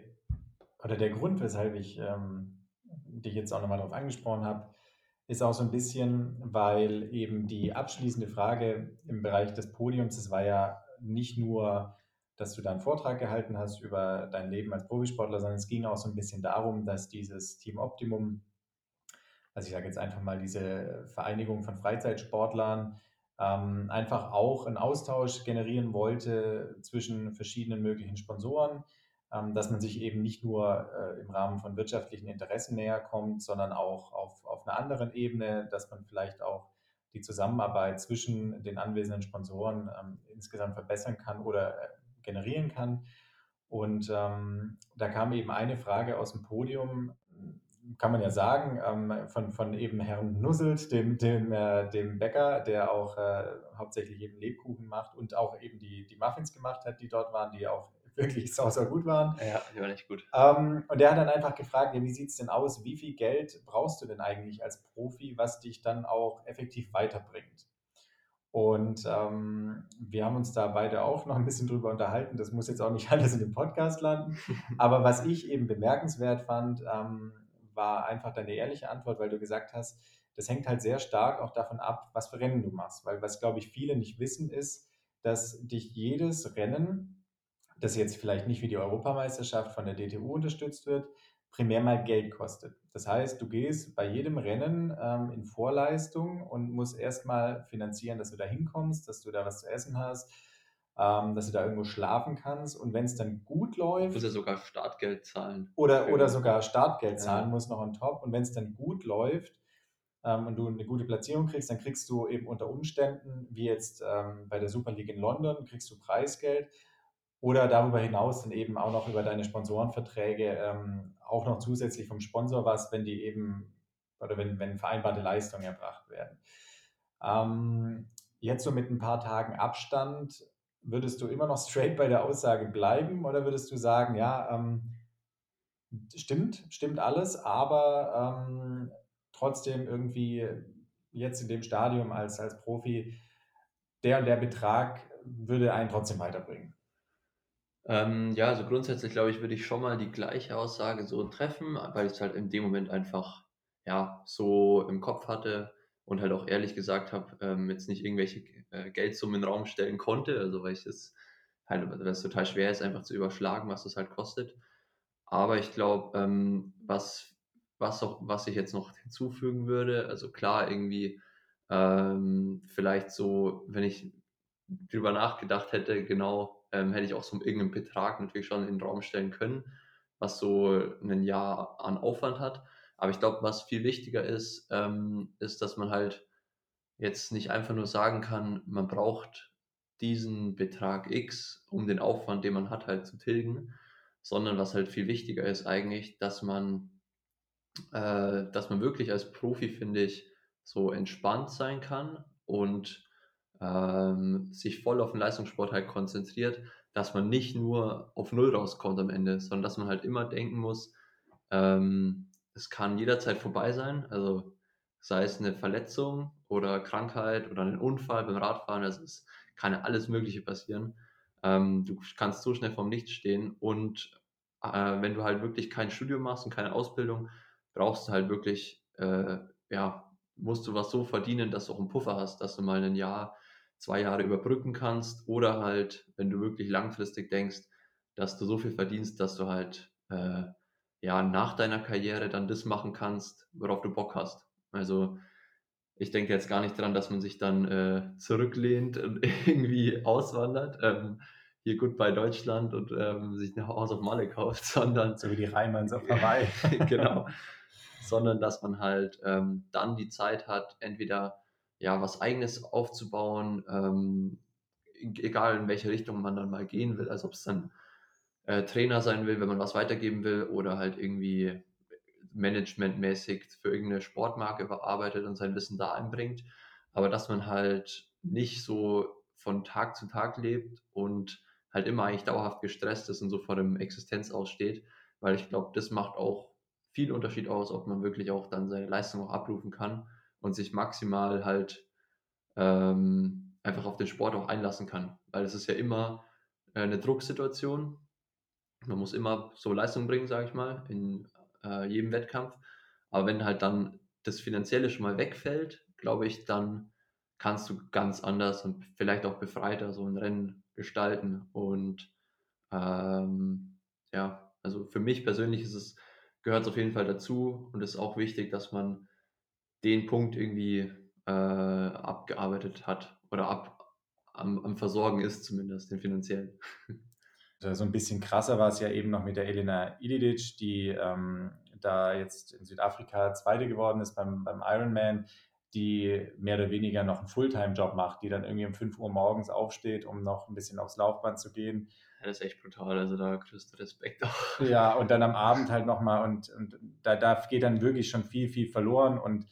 oder der Grund, weshalb ich ähm, dich jetzt auch nochmal darauf angesprochen habe, ist auch so ein bisschen, weil eben die abschließende Frage im Bereich des Podiums, es war ja nicht nur, dass du deinen Vortrag gehalten hast über dein Leben als Profisportler, sondern es ging auch so ein bisschen darum, dass dieses Team Optimum also ich sage jetzt einfach mal diese Vereinigung von Freizeitsportlern, ähm, einfach auch einen Austausch generieren wollte zwischen verschiedenen möglichen Sponsoren, dass man sich eben nicht nur äh, im Rahmen von wirtschaftlichen Interessen näher kommt, sondern auch auf, auf einer anderen Ebene, dass man vielleicht auch die Zusammenarbeit zwischen den anwesenden Sponsoren ähm, insgesamt verbessern kann oder äh, generieren kann. Und ähm, da kam eben eine Frage aus dem Podium, kann man ja sagen, ähm, von, von eben Herrn Nusselt, dem, dem, äh, dem Bäcker, der auch äh, hauptsächlich eben Lebkuchen macht und auch eben die, die Muffins gemacht hat, die dort waren, die auch wirklich sau, sau gut waren. Ja, die waren echt gut. Ähm, und der hat dann einfach gefragt, ja, wie sieht es denn aus? Wie viel Geld brauchst du denn eigentlich als Profi, was dich dann auch effektiv weiterbringt? Und ähm, wir haben uns da beide auch noch ein bisschen drüber unterhalten. Das muss jetzt auch nicht alles in dem Podcast landen. Aber was ich eben bemerkenswert fand, ähm, war einfach deine ehrliche Antwort, weil du gesagt hast, das hängt halt sehr stark auch davon ab, was für Rennen du machst. Weil was, glaube ich, viele nicht wissen, ist, dass dich jedes Rennen, das jetzt vielleicht nicht wie die Europameisterschaft von der DTU unterstützt wird, primär mal Geld kostet. Das heißt, du gehst bei jedem Rennen ähm, in Vorleistung und musst erstmal finanzieren, dass du da hinkommst, dass du da was zu essen hast, ähm, dass du da irgendwo schlafen kannst. Und wenn es dann gut läuft. Muss ja sogar Startgeld zahlen. Oder, oder sogar Startgeld zahlen ja. muss noch on top. Und wenn es dann gut läuft ähm, und du eine gute Platzierung kriegst, dann kriegst du eben unter Umständen, wie jetzt ähm, bei der Super League in London, kriegst du Preisgeld. Oder darüber hinaus dann eben auch noch über deine Sponsorenverträge ähm, auch noch zusätzlich vom Sponsor was, wenn die eben oder wenn, wenn vereinbarte Leistungen erbracht werden. Ähm, jetzt so mit ein paar Tagen Abstand würdest du immer noch straight bei der Aussage bleiben oder würdest du sagen, ja, ähm, stimmt, stimmt alles, aber ähm, trotzdem irgendwie jetzt in dem Stadium als, als Profi, der und der Betrag würde einen trotzdem weiterbringen? Ähm, ja, also grundsätzlich glaube ich, würde ich schon mal die gleiche Aussage so treffen, weil ich es halt in dem Moment einfach ja so im Kopf hatte und halt auch ehrlich gesagt habe, ähm, jetzt nicht irgendwelche äh, Geldsummen in den Raum stellen konnte, also weil ich es halt, weil es total schwer ist, einfach zu überschlagen, was das halt kostet. Aber ich glaube, ähm, was, was, was ich jetzt noch hinzufügen würde, also klar, irgendwie ähm, vielleicht so, wenn ich drüber nachgedacht hätte, genau, ähm, hätte ich auch so irgendeinen Betrag natürlich schon in den Raum stellen können, was so ein Jahr an Aufwand hat. Aber ich glaube, was viel wichtiger ist, ähm, ist, dass man halt jetzt nicht einfach nur sagen kann, man braucht diesen Betrag X, um den Aufwand, den man hat, halt zu tilgen, sondern was halt viel wichtiger ist eigentlich, dass man, äh, dass man wirklich als Profi, finde ich, so entspannt sein kann und ähm, sich voll auf den Leistungssport halt konzentriert, dass man nicht nur auf Null rauskommt am Ende, sondern dass man halt immer denken muss, ähm, es kann jederzeit vorbei sein. Also sei es eine Verletzung oder Krankheit oder ein Unfall beim Radfahren, also es kann ja alles Mögliche passieren. Ähm, du kannst so schnell vom Nichts stehen und äh, wenn du halt wirklich kein Studium machst und keine Ausbildung, brauchst du halt wirklich, äh, ja, musst du was so verdienen, dass du auch einen Puffer hast, dass du mal ein Jahr, zwei Jahre überbrücken kannst oder halt, wenn du wirklich langfristig denkst, dass du so viel verdienst, dass du halt äh, ja, nach deiner Karriere dann das machen kannst, worauf du Bock hast. Also ich denke jetzt gar nicht daran, dass man sich dann äh, zurücklehnt und irgendwie auswandert. Ähm, hier gut bei Deutschland und ähm, sich ein Haus auf Malle kauft, sondern. So wie die Reimanns auf Hawaii. genau. sondern dass man halt ähm, dann die Zeit hat, entweder ja was Eigenes aufzubauen, ähm, egal in welche Richtung man dann mal gehen will, also ob es dann äh, Trainer sein will, wenn man was weitergeben will oder halt irgendwie managementmäßig für irgendeine Sportmarke arbeitet und sein Wissen da einbringt. Aber dass man halt nicht so von Tag zu Tag lebt und halt immer eigentlich dauerhaft gestresst ist und so vor dem Existenz aussteht, weil ich glaube, das macht auch viel Unterschied aus, ob man wirklich auch dann seine Leistung auch abrufen kann und sich maximal halt ähm, einfach auf den Sport auch einlassen kann. Weil es ist ja immer äh, eine Drucksituation man muss immer so Leistung bringen, sage ich mal, in äh, jedem Wettkampf. Aber wenn halt dann das Finanzielle schon mal wegfällt, glaube ich, dann kannst du ganz anders und vielleicht auch befreiter so ein Rennen gestalten. Und ähm, ja, also für mich persönlich ist es, gehört es auf jeden Fall dazu und es ist auch wichtig, dass man den Punkt irgendwie äh, abgearbeitet hat oder ab, am, am Versorgen ist zumindest, den finanziellen. So ein bisschen krasser war es ja eben noch mit der Elena Ilidic, die ähm, da jetzt in Südafrika Zweite geworden ist beim, beim Ironman, die mehr oder weniger noch einen Fulltime-Job macht, die dann irgendwie um 5 Uhr morgens aufsteht, um noch ein bisschen aufs Laufband zu gehen. Ja, das ist echt brutal, also da kriegst du Respekt auch. Ja, und dann am Abend halt nochmal und, und da, da geht dann wirklich schon viel, viel verloren und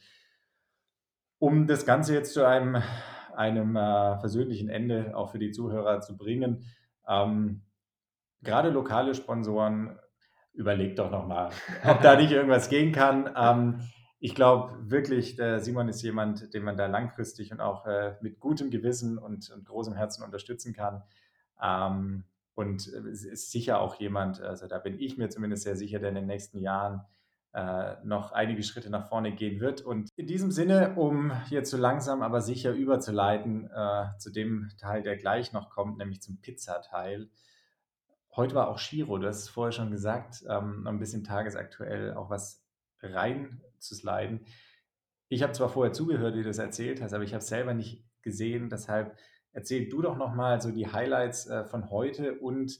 um das Ganze jetzt zu einem, einem äh, versöhnlichen Ende auch für die Zuhörer zu bringen, ähm, gerade lokale Sponsoren, überlegt doch nochmal, ob da nicht irgendwas gehen kann. Ähm, ich glaube wirklich, der Simon ist jemand, den man da langfristig und auch äh, mit gutem Gewissen und, und, großem Herzen unterstützen kann. Ähm, und ist sicher auch jemand, also da bin ich mir zumindest sehr sicher, der in den nächsten Jahren noch einige Schritte nach vorne gehen wird. Und in diesem Sinne, um jetzt so langsam aber sicher überzuleiten äh, zu dem Teil, der gleich noch kommt, nämlich zum Pizzateil. Heute war auch Shiro, hast es vorher schon gesagt, ähm, ein bisschen tagesaktuell auch was rein zu sliden. Ich habe zwar vorher zugehört, wie du das erzählt hast, aber ich habe es selber nicht gesehen. Deshalb erzähl du doch nochmal so die Highlights äh, von heute und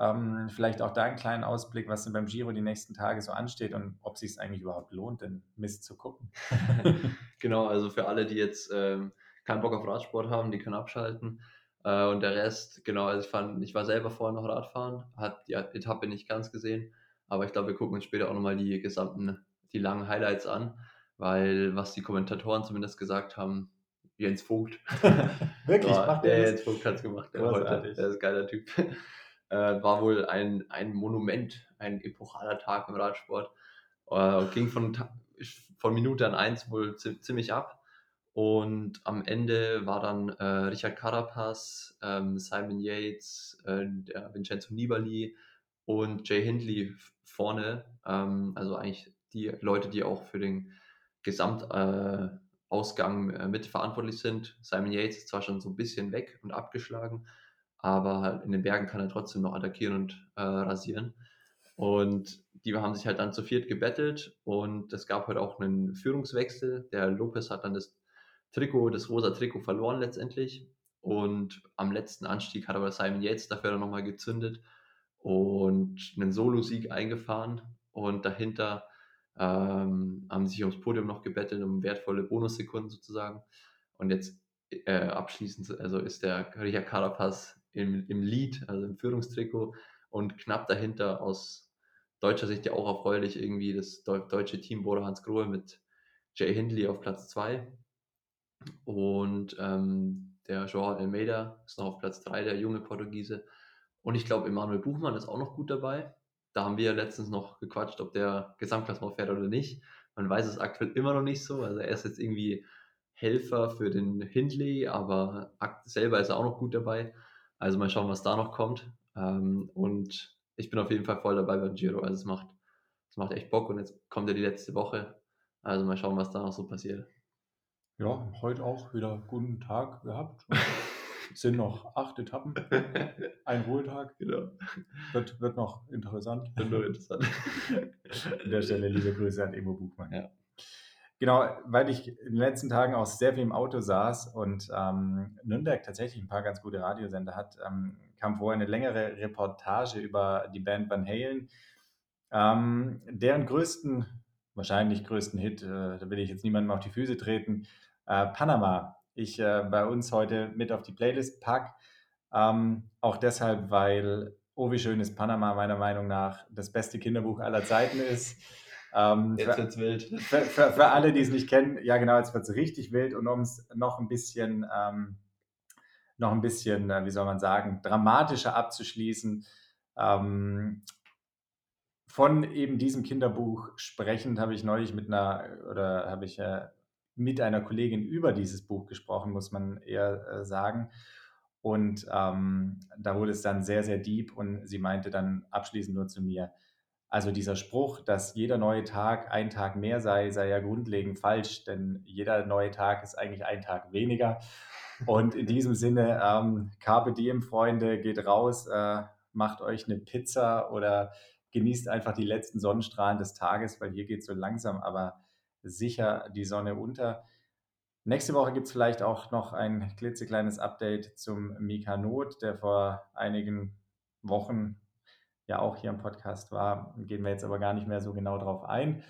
ähm, vielleicht auch da einen kleinen Ausblick, was denn beim Giro die nächsten Tage so ansteht und ob sich es eigentlich überhaupt lohnt, den Mist zu gucken. genau, also für alle, die jetzt ähm, keinen Bock auf Radsport haben, die können abschalten. Äh, und der Rest, genau, also ich, fand, ich war selber vorher noch Radfahren, hat die Etappe nicht ganz gesehen, aber ich glaube, wir gucken uns später auch nochmal die gesamten die langen Highlights an, weil was die Kommentatoren zumindest gesagt haben, Jens Vogt. Wirklich? War, macht der Jens Vogt hat es gemacht. Der, heute, der ist ein geiler Typ. Äh, war wohl ein, ein Monument, ein epochaler Tag im Radsport. Äh, ging von, von Minute an eins wohl ziemlich ab. Und am Ende war dann äh, Richard Carapaz, ähm, Simon Yates, äh, Vincenzo Nibali und Jay Hindley vorne. Ähm, also eigentlich die Leute, die auch für den Gesamtausgang äh, äh, mitverantwortlich sind. Simon Yates ist zwar schon so ein bisschen weg und abgeschlagen, aber halt in den Bergen kann er trotzdem noch attackieren und äh, rasieren. Und die haben sich halt dann zu viert gebettelt und es gab halt auch einen Führungswechsel. Der Lopez hat dann das Trikot, das rosa Trikot verloren letztendlich. Und am letzten Anstieg hat aber Simon Yates dafür dann nochmal gezündet und einen Solo-Sieg eingefahren. Und dahinter ähm, haben sich aufs Podium noch gebettelt um wertvolle Bonussekunden sozusagen. Und jetzt äh, abschließend, also ist der Richard Carapaz im, im Lead, also im Führungstrikot und knapp dahinter aus deutscher Sicht ja auch erfreulich irgendwie das deutsche Team Bodo Hans Grohe mit Jay Hindley auf Platz 2 und ähm, der Joao Almeida ist noch auf Platz 3, der junge Portugiese. Und ich glaube, Emanuel Buchmann ist auch noch gut dabei. Da haben wir letztens noch gequatscht, ob der Gesamtklassement fährt oder nicht. Man weiß es aktuell immer noch nicht so. Also er ist jetzt irgendwie Helfer für den Hindley, aber selber ist er auch noch gut dabei. Also mal schauen, was da noch kommt. Ähm, und ich bin auf jeden Fall voll dabei beim Giro. Also es macht, es macht echt Bock und jetzt kommt ja die letzte Woche. Also mal schauen, was da noch so passiert. Ja, heute auch wieder guten Tag gehabt. Es sind noch acht Etappen, ein Ruhetag. Genau. Wird, wird noch interessant. Wird noch interessant. An der Stelle liebe Grüße an Emo Buchmann. Ja. Genau, weil ich in den letzten Tagen auch sehr viel im Auto saß und ähm, Nürnberg tatsächlich ein paar ganz gute Radiosender hat, ähm, kam vorher eine längere Reportage über die Band Van Halen. Ähm, deren größten, wahrscheinlich größten Hit, äh, da will ich jetzt niemandem auf die Füße treten, äh, Panama ich äh, bei uns heute mit auf die Playlist packe. Ähm, auch deshalb, weil Oh, wie schön ist Panama meiner Meinung nach das beste Kinderbuch aller Zeiten ist. Ähm, jetzt wird es wild. Für, für, für, alle, die es nicht kennen, ja genau, jetzt wird es richtig wild und um es noch ein bisschen, ähm, noch ein bisschen, äh, wie soll man sagen, dramatischer abzuschließen, ähm, von eben diesem Kinderbuch sprechend habe ich neulich mit einer, oder habe ich äh, mit einer Kollegin über dieses Buch gesprochen, muss man eher äh, sagen. Und ähm, da wurde es dann sehr, sehr deep und sie meinte dann abschließend nur zu mir, also dieser Spruch, dass jeder neue Tag ein Tag mehr sei, sei ja grundlegend falsch, denn jeder neue Tag ist eigentlich ein Tag weniger. Und in diesem Sinne, ähm, Carpe Diem, Freunde, geht raus, äh, macht euch eine Pizza oder genießt einfach die letzten Sonnenstrahlen des Tages, weil hier geht so langsam, aber sicher die Sonne unter. Nächste Woche gibt es vielleicht auch noch ein klitzekleines Update zum Mika Not, der vor einigen Wochen ja auch hier im Podcast war. Gehen wir jetzt aber gar nicht mehr so genau drauf ein.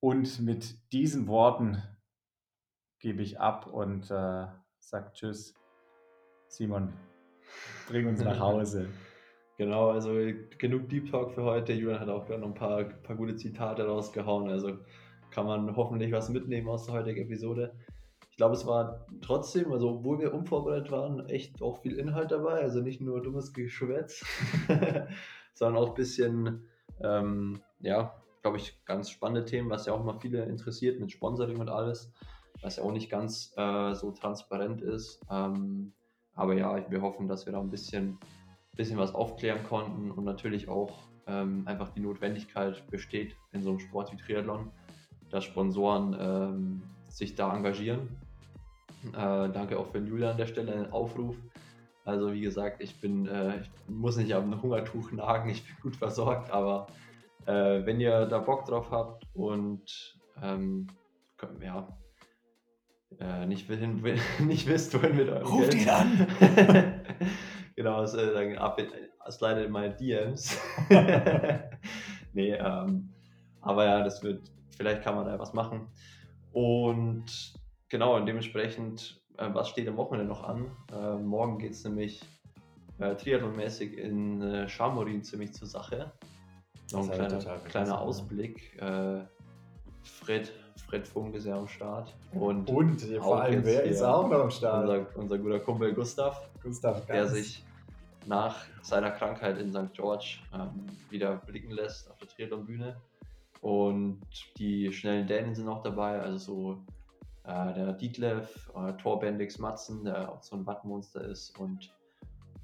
Und mit diesen Worten gebe ich ab und äh, sage Tschüss. Simon, bring uns nach Hause. Genau, also genug Deep Talk für heute. Julian hat auch noch ein paar, paar gute Zitate rausgehauen. Also kann man hoffentlich was mitnehmen aus der heutigen Episode. Ich glaube, es war trotzdem, also obwohl wir unvorbereitet waren, echt auch viel Inhalt dabei. Also nicht nur dummes Geschwätz, sondern auch ein bisschen, ähm, ja, glaube ich, ganz spannende Themen, was ja auch mal viele interessiert mit Sponsoring und alles, was ja auch nicht ganz äh, so transparent ist. Ähm, aber ja, wir hoffen, dass wir da ein bisschen, bisschen was aufklären konnten und natürlich auch ähm, einfach die Notwendigkeit besteht in so einem Sport wie Triathlon, dass Sponsoren ähm, sich da engagieren. Äh, danke auch für Julian an der Stelle, einen Aufruf. Also wie gesagt, ich bin, äh, ich muss nicht am Hungertuch nagen, ich bin gut versorgt, aber äh, wenn ihr da Bock drauf habt und ähm, ja, äh, nicht, wohin, nicht wisst, wohin mit eurem Ruft Geld. ihn an! genau, also, dann ab in, slide in meine DMs. nee, ähm, aber ja, das wird, vielleicht kann man da was machen. Und genau, und dementsprechend, äh, was steht am Wochenende noch an? Äh, morgen geht es nämlich äh, triathlonmäßig in äh, Chamorin ziemlich zur Sache. Noch ein kleiner, kleiner Ausblick. Äh, Fred, Fred Funk ist ja am Start. Und, und vor allem, wer ist auch noch am Start? Unser, unser guter Kumpel Gustav, Gustav der sich nach seiner Krankheit in St. George ähm, wieder blicken lässt auf der Triathlon-Bühne. Und die schnellen Dänen sind auch dabei, also so äh, der Dietlev, äh, Torbendix Matzen, der auch so ein Wattmonster ist und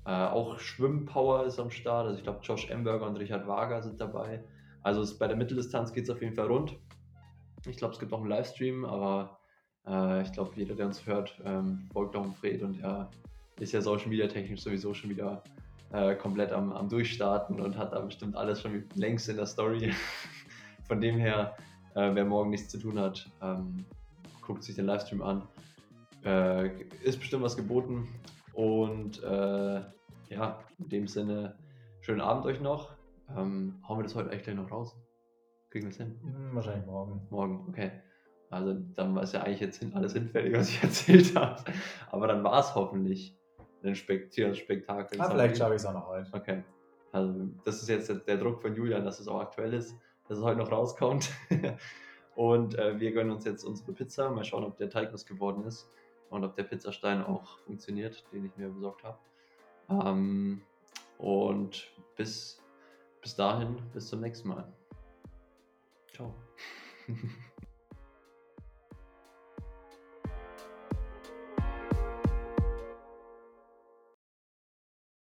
äh, auch Schwimmpower ist am Start. Also ich glaube, Josh Emberger und Richard Wager sind dabei. Also es, bei der Mitteldistanz geht es auf jeden Fall rund. Ich glaube, es gibt auch einen Livestream, aber äh, ich glaube, jeder, der uns hört, ähm, folgt auch Fred und er ist ja Social Media technisch sowieso schon wieder äh, komplett am, am Durchstarten und hat da bestimmt alles schon längst in der Story. Von dem her, äh, wer morgen nichts zu tun hat, ähm, guckt sich den Livestream an. Äh, ist bestimmt was geboten. Und äh, ja, in dem Sinne, schönen Abend euch noch. Ähm, hauen wir das heute eigentlich gleich noch raus? Kriegen wir es hin? Hm, wahrscheinlich morgen. Morgen, okay. Also dann war es ja eigentlich jetzt alles hinfällig, was ich erzählt habe. Aber dann war es hoffentlich ein Spektakel. Ah, vielleicht schaffe ich es auch noch heute. Okay. Also das ist jetzt der Druck von Julian, dass es auch aktuell ist, dass es heute noch rauskommt. und äh, wir gönnen uns jetzt unsere Pizza. Mal schauen, ob der Teig was geworden ist und ob der Pizzastein auch funktioniert, den ich mir besorgt habe. Ähm, und bis, bis dahin, bis zum nächsten Mal. Ciao.